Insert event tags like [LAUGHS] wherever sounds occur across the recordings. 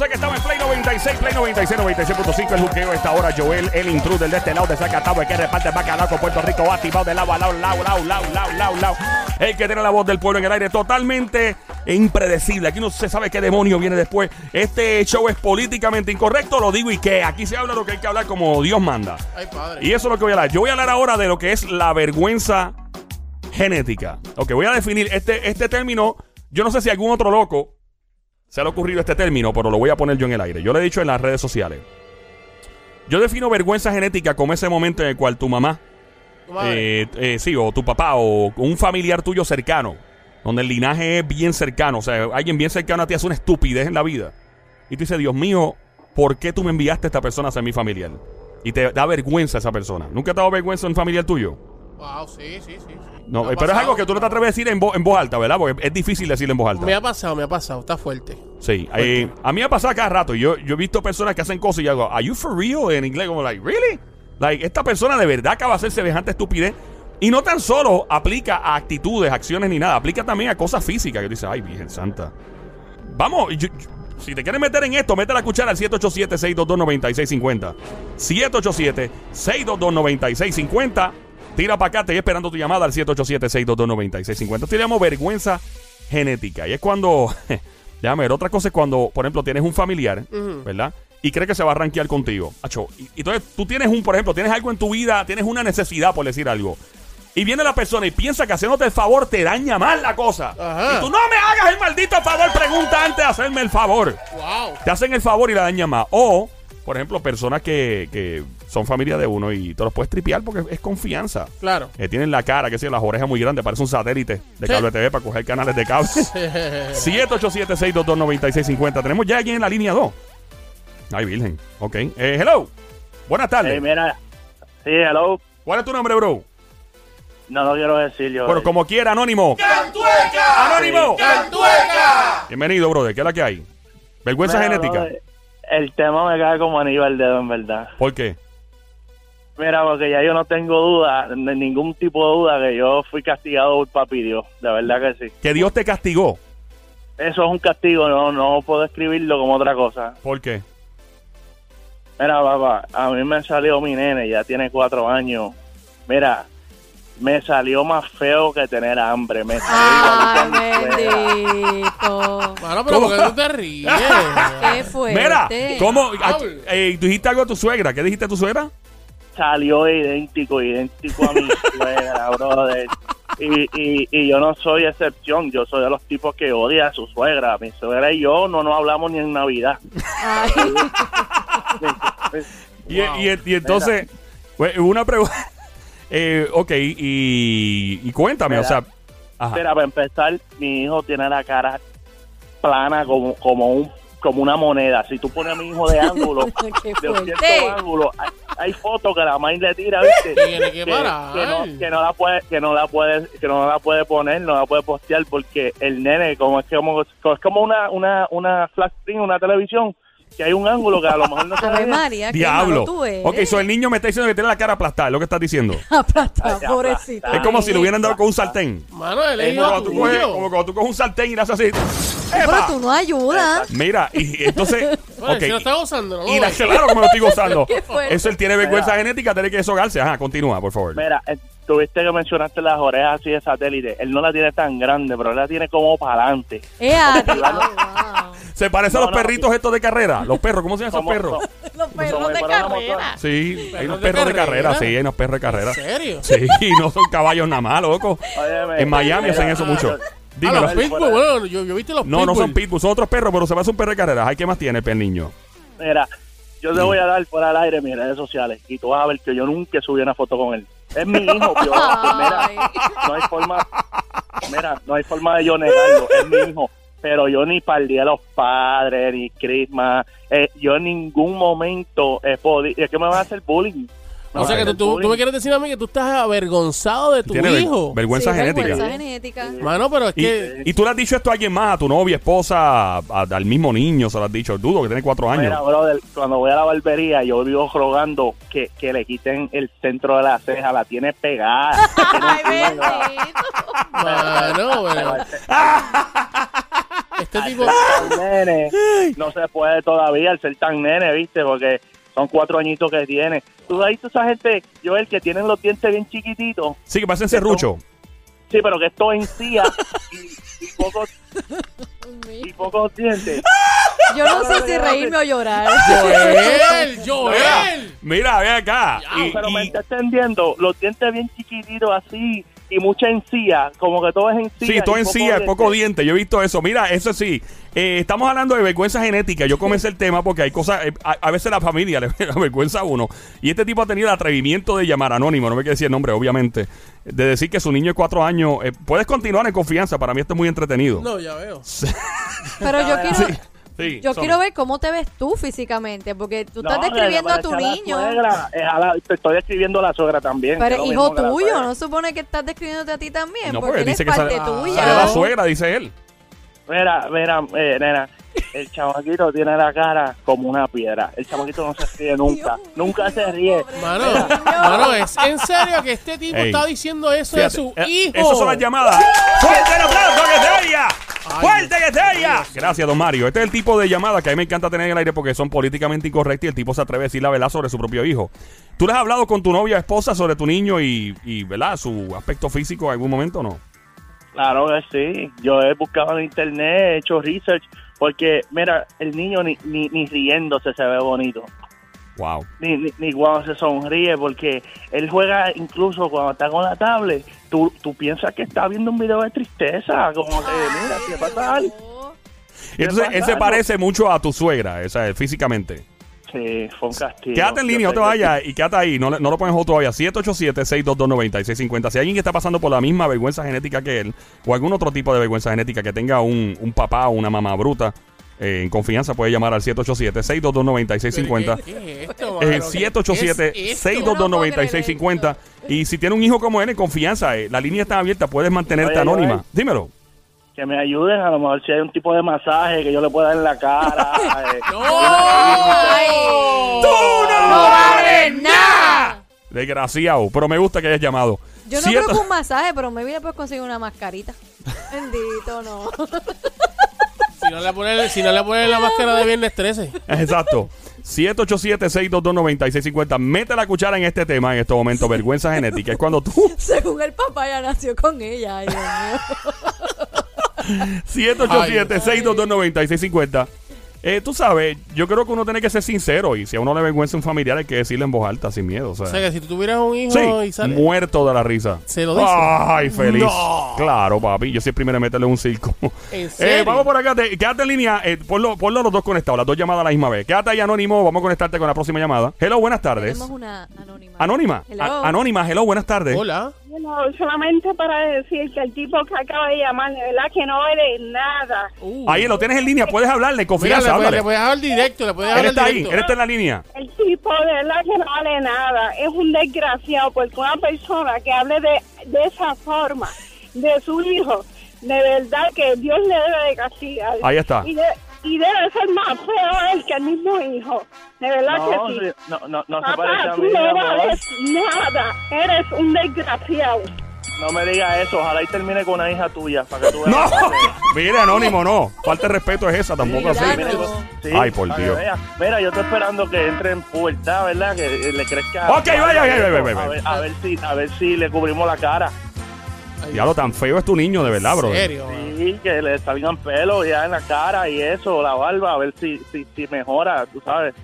sé que estamos en Play 96, Play 96, 96.5. El juqueo esta hora. Joel, el intruder de este lado de Zacatau, el que reparte bacalao con Puerto Rico, activado de lado a lado, lado, lado, lado, lado, lado, lado. El que tiene la voz del pueblo en el aire, totalmente impredecible. Aquí no se sabe qué demonio viene después. Este show es políticamente incorrecto, lo digo y que aquí se habla lo que hay que hablar como Dios manda. Ay, padre. Y eso es lo que voy a hablar. Yo voy a hablar ahora de lo que es la vergüenza genética. Ok, voy a definir este, este término. Yo no sé si algún otro loco se le ha ocurrido este término, pero lo voy a poner yo en el aire. Yo lo he dicho en las redes sociales. Yo defino vergüenza genética como ese momento en el cual tu mamá, eh, eh, sí, o tu papá, o un familiar tuyo cercano, donde el linaje es bien cercano, o sea, alguien bien cercano a ti hace una estupidez en la vida. Y tú dices, Dios mío, ¿por qué tú me enviaste a esta persona a ser mi familiar? Y te da vergüenza esa persona. ¿Nunca te ha dado vergüenza un familiar tuyo? Wow, sí, sí, sí. sí. No, pero es algo que tú no te atreves a decir en, vo- en voz alta, ¿verdad? Porque es difícil decirlo en voz alta. Me ha pasado, me ha pasado. Está fuerte. Sí, eh, a mí me ha pasado cada rato. Yo, yo he visto personas que hacen cosas y yo hago, ¿Are you for real? En inglés, como, like, ¿really? Like, esta persona de verdad acaba de hacer semejante estupidez. Y no tan solo aplica a actitudes, acciones ni nada, aplica también a cosas físicas. Que dice, ay, Virgen Santa. Vamos, yo- yo- si te quieres meter en esto, mete la cuchara al 787-622-9650. 787-622-9650. Tira para acá, te estoy esperando tu llamada al 787-622-9650. Esto le llamo vergüenza genética. Y es cuando, [LAUGHS] déjame ver, otra cosa es cuando, por ejemplo, tienes un familiar, ¿verdad? Y cree que se va a rankear contigo. Acho, y, entonces tú tienes un, por ejemplo, tienes algo en tu vida, tienes una necesidad, por decir algo. Y viene la persona y piensa que haciéndote el favor te daña mal la cosa. Ajá. Y tú no me hagas el maldito favor, pregunta antes de hacerme el favor. Wow. Te hacen el favor y la dañan más. O, por ejemplo, personas que, que son familia de uno y te los puedes tripear porque es confianza. Claro. Eh, tienen la cara, que sé, las orejas muy grandes, parece un satélite de Sí. cable TV para coger canales de cable. [LAUGHS] 787-622-9650. Tenemos ya alguien en la línea 2. Ay, virgen. Ok. Eh, hello. Buenas tardes. Hey, mira, sí, hello. ¿Cuál es tu nombre, bro? No lo quiero decir yo. Bueno, como quiera, Anónimo. ¡Cantueca! ¡Anónimo! ¡Cantueca! Bienvenido, brother. ¿Qué es la que hay? Vergüenza Mira, genética. brother, El tema me cae como anillo al dedo, en verdad. ¿Por qué? Mira, porque ya yo no tengo duda, ni- ningún tipo de duda que yo fui castigado por papi Dios. De verdad que sí. Que Dios te castigó. Eso es un castigo, no, no puedo escribirlo como otra cosa. ¿Por qué? Mira, papá, a mí me salió mi nene, ya tiene cuatro años. Mira, me salió más feo que tener hambre. Me salió Ay, bendito. Mano, pero ¿Cómo? ¿por qué tú te ríes? Qué fuerte. Mira, ¿cómo? Eh, ¿Tú dijiste algo a tu suegra? ¿Qué dijiste a tu suegra? Salió idéntico, idéntico a mi [LAUGHS] suegra, brother. Y, y, y yo no soy excepción, yo soy de los tipos que odia a su suegra. Mi suegra y yo no nos hablamos ni en Navidad. Y, Wow. y- y entonces, pues, una pregunta. Eh, ok, y, y cuéntame, Mira. o sea. Ajá. Mira, para empezar, mi hijo tiene la cara plana como, como un como una moneda. Si tú pones a mi hijo de ángulo, [LAUGHS] de cierto fuerte. ángulo, hay, hay fotos que la maíz le tira, ¿viste? Tiene que parar. que no, que no la puede que no la puede que no la puede poner no la puede postear porque el nene como es como es como una una una flash screen una televisión que hay un ángulo que a lo mejor no se ve María, Diablo. malo tú eres. Ok, so el niño me está diciendo que tiene la cara aplastada, es lo que estás diciendo. [LAUGHS] Aplastada, pobrecito. Es como si le hubieran dado con un sartén. Mano, él es Como tú coges, como cuando tú coges un sartén y le haces así. Pero tú no ayudas. Mira, y entonces. [LAUGHS] Bueno, ok, si lo está gozando, ¿no? y la, claro que me lo estoy gozando. [LAUGHS] Eso él tiene vergüenza Mira. genética, tiene que deshogarse. Ajá, continúa, por favor. mira eh, tuviste que mencionaste las orejas así de satélite él no la tiene tan grande pero él la tiene como para adelante wow. Se parece a los no, perritos estos de carrera. Los perros, ¿cómo se llaman esos perros? Los perros de carrera. Sí, hay unos perros de carrera, sí, hay unos perros de carrera. ¿En serio? Sí, no son caballos nada más, loco. En Miami hacen eso mucho. Ah, Dímelo. los pitbull, bueno, yo, yo viste los No, pitbull. no son pitbulls, son otros perros, pero se hace un perro de carrera. Ay, ¿qué más tiene el niño? mira yo te voy a dar fuera al aire mis redes sociales y tú vas a ver que yo nunca subí una foto con él es mi hijo [LAUGHS] yo, mira no hay forma mira no hay forma de yo negarlo es mi hijo pero yo ni para el día de los padres ni Christmas eh, yo en ningún momento he podido es que me van a hacer bullying Me O sea que tú, tú, me quieres decir a mí que tú estás avergonzado de tu Tiene ver- hijo. vergüenza Sí, genética. vergüenza genética. Mano, pero es Y, que... y tú le has dicho esto a alguien más, a tu novia, esposa, a- al mismo niño, se lo has dicho. Dudo que tiene cuatro años. Mira, brother, cuando voy a la barbería, yo vivo rogando que, que le quiten el centro de la ceja, la tiene pegada. [LAUGHS] Ay, bendito. Mano, pero... [LAUGHS] Nene, no se puede todavía al ser tan nene, ¿viste? Porque son cuatro añitos que tiene. Tú has visto esa gente, Joel, que tienen los dientes bien chiquititos. Sí, que pasen serrucho. Sí, pero que esto encía y, y pocos y pocos dientes. [LAUGHS] Yo no sé si reírme o llorar. [LAUGHS] Joel, Joel. Mira, ve acá. Y- Pero me está entendiendo, los dientes bien chiquititos así y mucha encía, como que todo es encía. Sí, todo y en poco poco diente. diente. Yo he visto eso. Mira, eso sí. eh, estamos hablando de vergüenza genética. Yo comencé el tema porque hay cosas. eh, a, a veces la familia le [LAUGHS] da vergüenza a uno. Y este tipo ha tenido el atrevimiento de llamar anónimo. No me quiere decir el nombre, obviamente. De decir que su niño de cuatro años. eh, puedes continuar en confianza. Para mí esto es muy entretenido. No, ya veo. [LAUGHS] Pero yo quiero, Sí, yo son- quiero ver cómo te ves tú físicamente, porque tú estás No, describiendo a tu niño. La suegra, es a la- te estoy describiendo a la suegra también. que Pero hijo tuyo. ¿no supone que estás describiéndote a ti también? No, porque porque él dice es que parte sale, tuya. sale la suegra, dice él. Mira, mira, eh, nena, el chamaquito tiene la cara como una piedra. El chamaquito no se ríe nunca. [LAUGHS] Dios nunca se ríe. Mano, mano, es en serio que este tipo Ey. está diciendo eso de su eh, hijo. Esas son las llamadas. ¡Fuerte el aplauso que se oiga! ¡Fuerte que se oiga! Gracias, don Mario. Este es el tipo de llamadas que a mí me encanta tener en el aire porque son políticamente incorrectas y el tipo se atreve a decir la verdad sobre su propio hijo. ¿Tú le has hablado con tu novia o esposa sobre tu niño y, y ¿verdad? su aspecto físico en algún momento o no? Claro que sí. Yo he buscado en internet, he hecho research, porque, mira, el niño ni, ni, ni riéndose se ve bonito. Wow. Ni, ni, ni cuando se sonríe, porque él juega incluso cuando está con la tablet. Tú, tú piensas que está viendo un video de tristeza, como que, mira, ¿qué pasa entonces pasa él se algo? parece mucho a tu suegra, o sea, físicamente. Sí, fue un castigo. Quédate en línea, no te vayas y quédate ahí. No, le- no lo pones todavía. 787-622-9650. Si hay alguien que está pasando por la misma vergüenza genética que él, o algún otro tipo de vergüenza genética que tenga un, un papá o una mamá bruta, eh, en confianza puede llamar al 787-622-9650. ¿Qué, qué es esto, Es el mano? ¿Qué es esto? 787-622-9650. Y si tiene un hijo como él, en confianza, eh, la línea está abierta, puedes mantenerte Oye, anónima. Dímelo. Que me ayuden, a lo mejor si hay un tipo de masaje que yo le pueda dar en la cara. [LAUGHS] eh. ¡No! ¡Tú ¡No vales nada! Desgraciado, pero me gusta que hayas llamado. Yo no Siete- creo que un masaje, pero me le puedes conseguir una mascarita. [LAUGHS] Bendito, no. Si no le ponen si no le la máscara de viernes 13. Exacto. 787-622-9650. Mete la cuchara en este tema en este momento. Vergüenza genética. Es cuando tú. [LAUGHS] Según el papá ya nació con ella. Ay, Dios mío. 787-622-9650. Eh, tú sabes, yo creo que uno tiene que ser sincero. Y si a uno le vergüenza un familiar, hay que decirle en voz alta, sin miedo. O sea, O sea que si tú tuvieras un hijo sí, y sale. muerto de la risa. ¿Se lo dice? Ay, feliz. No. Claro, papi. Yo siempre me meterle un circo. ¿En [LAUGHS] Eh, vamos por acá. te- quédate en línea. Eh, ponlo, ponlo los dos conectados, las dos llamadas a la misma vez. Quédate ahí anónimo. Vamos a conectarte con la próxima llamada. Hello, buenas tardes. Tenemos una anónima. Anónima. Hello. A- anónima, hello, buenas tardes. Hola. Bueno, solamente para decir que el tipo que acaba de llamar, de verdad que no eres nada. Uh. Ahí lo tienes en línea, puedes hablarle, Mira, confianza, le, puedes- háblale. le puedes hablar directo, le puedes Él hablar está ahí, directo. él está en la línea. El tipo de verdad que no vale nada. Es un desgraciado porque una persona que hable de, de esa forma de su hijo, de verdad que Dios le debe de castigar. Ahí está. Y, de- y debe ser más feo él que el mismo hijo. De verdad No, que sí. no, no, no se parece Papá, a tú mí, mi no vales nada. Eres un desgraciado. No me digas eso. Ojalá y termine con una hija tuya. Para que tú No, veas. [LAUGHS] mire, anónimo, no. Falta de respeto es esa, tampoco Sí, así. sí, Ay, por Dios. Mira, yo estoy esperando que entre en pubertad, ¿verdad? Que eh, le crezca. Ok, vaya, vaya, vaya, vaya, vaya. A ver, a ver si, a ver si le cubrimos la cara. Ya lo tan feo es tu niño, de verdad, bro. ¿En serio? Sí, que le salgan pelos ya en la cara y eso, la barba, a ver si, si, si mejora, tú sabes.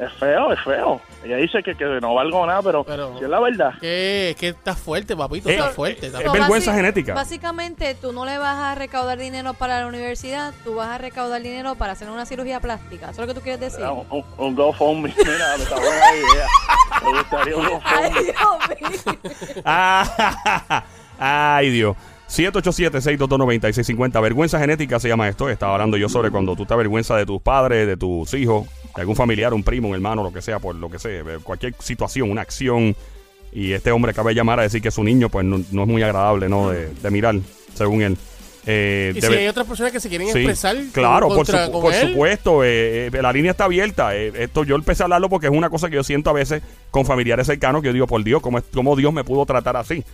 Es feo, es feo. Ella dice que, que no valgo nada, pero, Pero- si es la verdad. Que, que está fuerte, papito, Eh, está fuerte. Está es fuerte. vergüenza genética. Básicamente, tú no le vas a recaudar dinero para la universidad, tú vas a recaudar dinero para hacer una cirugía plástica. ¿Eso es lo que tú quieres decir? Un, un, un GoFundMe, [LAUGHS] mira, me está buena idea. Me gustaría un [LAUGHS] Ay, GoFundMe. Dios mío. Ah, [LAUGHS] Ay, Dios. 787-622-9650. Vergüenza genética se llama esto. Estaba hablando yo sobre cuando tú te avergüenzas de tus padres, de tus hijos, de algún familiar, un primo, un hermano, lo que sea, por lo que sea, eh, cualquier situación, una acción. Y este hombre acaba de llamar a decir que su niño, pues no, no es muy agradable, ¿no? De, de mirar, según él. Eh, Y debe- si hay otras personas que se quieren Sí, expresar claro, por, contra, supu- con por supuesto, eh, eh, la línea está abierta. eh, esto yo empecé a hablarlo porque es una cosa que yo siento a veces con familiares cercanos que yo digo, por Dios, ¿cómo, es- cómo Dios me pudo tratar así?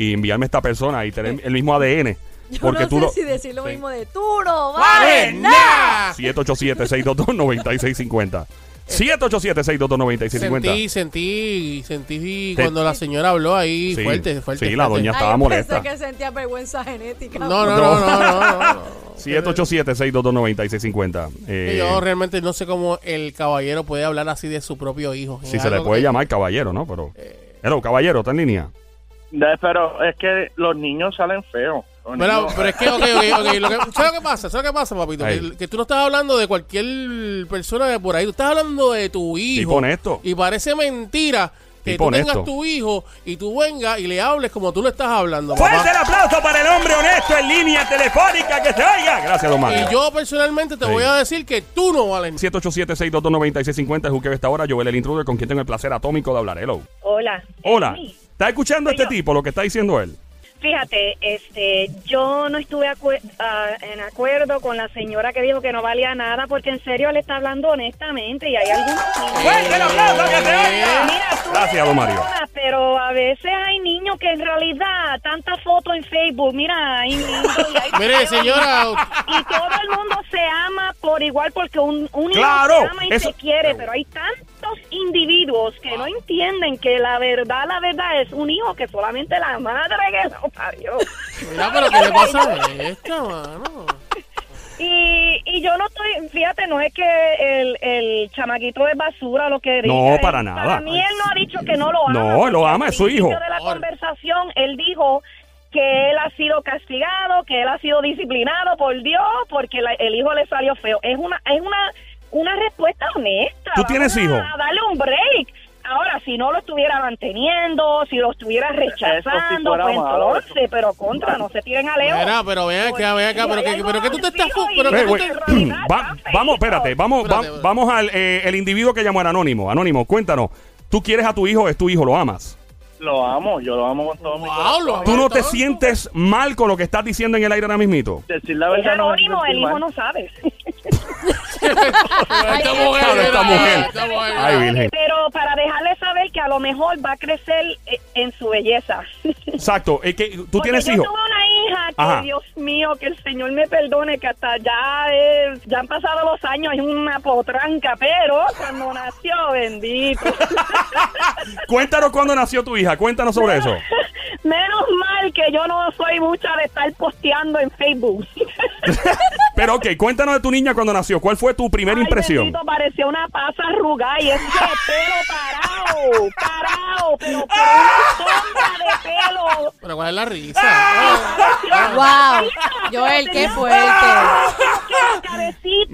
Y enviarme a esta persona y tener el mismo ADN. [LAUGHS] Yo Porque no tú sé lo... si decir lo mismo de tú no ¡Vale, nada. nada! 787-622-9650. 787-622-9650. Sentí, sentí, sentí Sí. cuando la señora habló ahí Sí, fuerte, fuerte. sí, la doña Ay, estaba yo molesta. Pensé que sentía vergüenza genética. No, no, no, no, no, no, no. 787-622-9650. Que [LAUGHS] Eh, Yo realmente no sé cómo el caballero puede hablar así de su propio hijo. si se le puede que- llamar caballero, ¿no? Pero... Eh. Hello, caballero, ¿está en línea? Pero es que los niños salen feos. Pero, es que, ok, ok, ok. Lo que, ¿Sabes lo que pasa? ¿Sabes lo que pasa, papito? Que, que tú no estás hablando de cualquier persona de por ahí. Tú estás hablando de tu hijo. Tipo honesto. Y parece mentira que Tipo tú tengas tu hijo y tú vengas y le hables como tú le estás hablando. ¡Fuerte papá. el aplauso para el hombre honesto en línea telefónica que se oiga! Gracias, don Mario. Y yo personalmente te Sí. voy a decir que tú no vales 787-622-9650 es Juque esta hora. Joel el intruder con quien tengo el placer atómico de hablar. Hello. Hola. Hola. Sí. ¿Estás escuchando este yo. tipo, lo que está diciendo él? Fíjate, este, yo no estuve ah, en acuerdo con la señora que dijo que no valía nada porque en serio le está hablando honestamente y hay algunos niños- ¡Fuerte el aplauso que se oiga! Mira, tú Gracias, don Mario. Pero a veces hay niños que en realidad tantas fotos en Facebook, mira, hay niños y hay [LAUGHS] Mire, señora. y todo el mundo se ama por igual porque un, un hijo se ama y eso- se quiere, pero hay tantos individuos que no entienden que la verdad, la verdad es un hijo que solamente la madre que lo parió. Mira, pero ¿qué le pasa a [LAUGHS] esta, mano? Yo no estoy, fíjate, no es que el, el chamaquito es basura lo que No, diga. para Él- nada. Para mí él no ha dicho que no lo ama. No, lo ama, es su hijo. principio de la conversación, él dijo que él ha sido castigado, que él ha sido disciplinado por Dios porque la- el hijo le salió feo. Es una es una una respuesta honesta. ¿Tú tienes hijo? A darle un break. Ahora, si no lo estuviera manteniendo, si lo estuviera rechazando, pues malo, entonces, pero contra, no se tiren a Leo. Mira, pero ven acá, ven acá, pero que, pero que tú te estás... Pero que tú güey, te- [CLEARS THROAT] va- vamos, espérate, vamos, va- vamos al eh, el individuo que llamó el anónimo. Anónimo, cuéntanos. ¿Tú quieres a tu hijo? ¿Es tu hijo? ¿Lo amas? Lo amo, yo lo amo con todo mi corazón. ¿Tú no te sientes mal con lo que estás diciendo en el aire ahora mismito? Decir la verdad anónimo, el hijo mal. no sabe. [LAUGHS] Esta mujer, Claro, esta mira, mujer. esta mujer. Ay, Virgen. Pero para dejarle saber que a lo mejor va a crecer eh, en su belleza. Exacto. Es que tú Porque tienes yo hijos. tuve una hija que, Ajá. Dios mío, que el Señor me perdone, que hasta ya es, ya han pasado los años, es una potranca, pero cuando nació, bendito. [LAUGHS] Cuéntanos cuándo nació tu hija. Cuéntanos sobre eso. [LAUGHS] Menos mal que yo no soy mucha de estar posteando en Facebook. [LAUGHS] Pero ok, cuéntanos de tu niña cuando nació. ¿Cuál fue tu primera Ay, impresión? bendito, parecía una pasa arrugada y ese pelo parado, parado, pero, pero una sombra de pelo. Pero cuál es la risa. Wow. Joel, qué fuerte.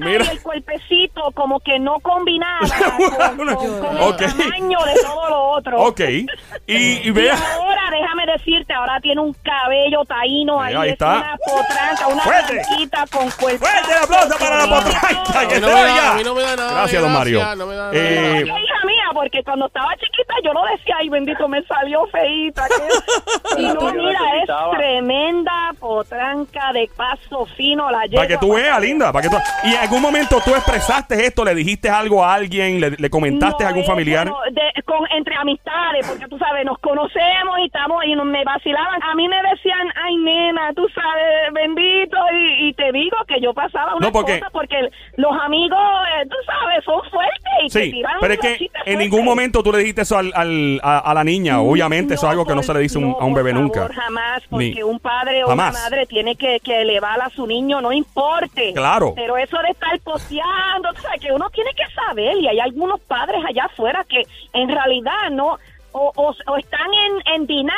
Mira. y el cuerpecito como que no combinaba [LAUGHS] con, con- con Ok. el tamaño de todo lo otro. Ok. Y, y Y vea. ahora, déjame decirte, ahora tiene un cabello taíno ahí, Ahí es está. una potranca, una blanquita con cuerpo. Fuerte el aplauso para la potranca. A mí Que no se me da- oiga. a mí no me da nada de Gracias, don Mario. gracia, no me da nada Eh, hija mía, porque cuando estaba chiquita yo no decía, ay bendito, me salió feíta. que-". [LAUGHS] Y no, mira, es tremenda potranca de paso fino. La Para que tú veas, linda. Para que tú... Y algún momento tú expresaste esto, le dijiste algo a alguien, le, le comentaste a algún familiar. de- con, entre amistades, porque tú sabes, nos conocemos y estamos y nos- me vacilaban. A mí me decían, ay nena, tú sabes, bendito, y, y te digo que yo pasaba una No, porque- cosa porque los amigos, eh, tú sabes, son fuertes y te Sí, tiran pero es que en ningún momento tú le dijiste eso al, al- a, a la niña. Obviamente, eso es algo que no se le dice un- no, a un por bebé favor, nunca. Jamás, porque Ni- un padre o Jamás. una madre tiene que, que elevar a su niño, no importe. Claro. Pero eso de estar posteando, tú sabes que uno tiene que saber, y hay algunos padres allá afuera que en realidad no, o, o, o están en, en denial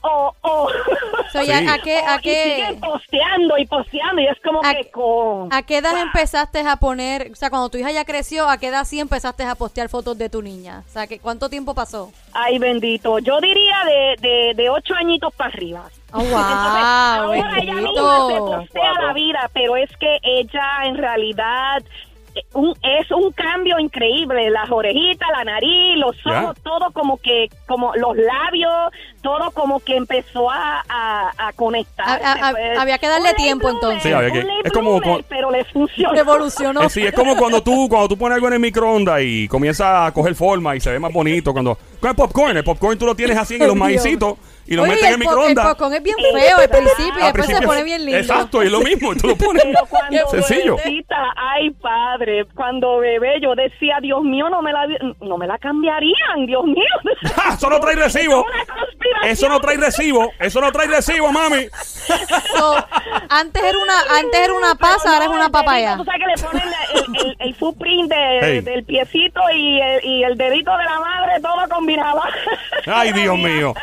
o... o So, Sí. ¿a qué, a y siguen qué, posteando y posteando, y es como ¿A- que con... a qué edad empezaste a poner, o sea, cuando tu hija ya creció, a qué edad sí empezaste a postear fotos de tu niña? O sea, que, ¿cuánto tiempo pasó? Ay, bendito. Yo diría de, de, de ocho añitos para arriba. Oh, Entonces, wow, ahora ella misma se bendito. postea la vida, pero es que ella en realidad un- es un cambio increíble. Las orejitas, la nariz, los ojos, todo como que, como los labios, todo como que empezó a, a, a conectar. A- había que darle tiempo, entonces. Sí, había que- es como pero le funcionó. Evolucionó. Eh, sí, es como cuando tú, cuando tú pones algo en el microondas y comienza a coger forma y se ve más bonito. Cuando con el popcorn, el popcorn tú lo tienes así en los maicitos y lo Oye, metes en el microondas. El popcorn es bien feo al principio y después se pone bien lindo. Exacto, y es lo [LAUGHS] mismo, tú lo pones. Pero cuando Sencillo. bebecita, ay padre, cuando bebé yo decía, Dios mío, no me la no me la cambiarían, Dios mío. ¡Ja! [LAUGHS] Eso no trae recibo. Eso no trae recibo. Eso no trae recibo, mami. So, antes era una, antes era una pasa, ahora es una papaya. Tú sabes que le ponen el, el, el footprint de- Hey. del piecito y el, y el dedito de la madre, todo combinado. Ay, Dios [LAUGHS] mío.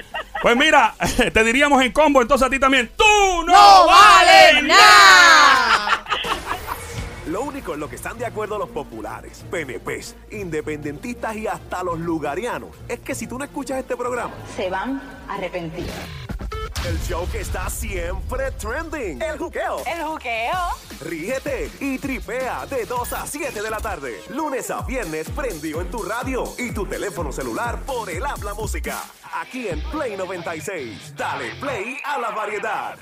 Pues mira, [LAUGHS] te diríamos en combo entonces a ti también. ¡Tú no, ¡No vales vale nada! nada! [LAUGHS] Lo único en lo que están de acuerdo los populares, PNPs, independentistas y hasta los lugarianos es que si tú no escuchas este programa, se van a arrepentir. el show que está siempre trending, el juqueo, El juqueo. rígete y tripea de 2 a 7 de la tarde, lunes a viernes prendido en tu radio y tu teléfono celular por el habla música, aquí en Play 96. Dale play a la variedad.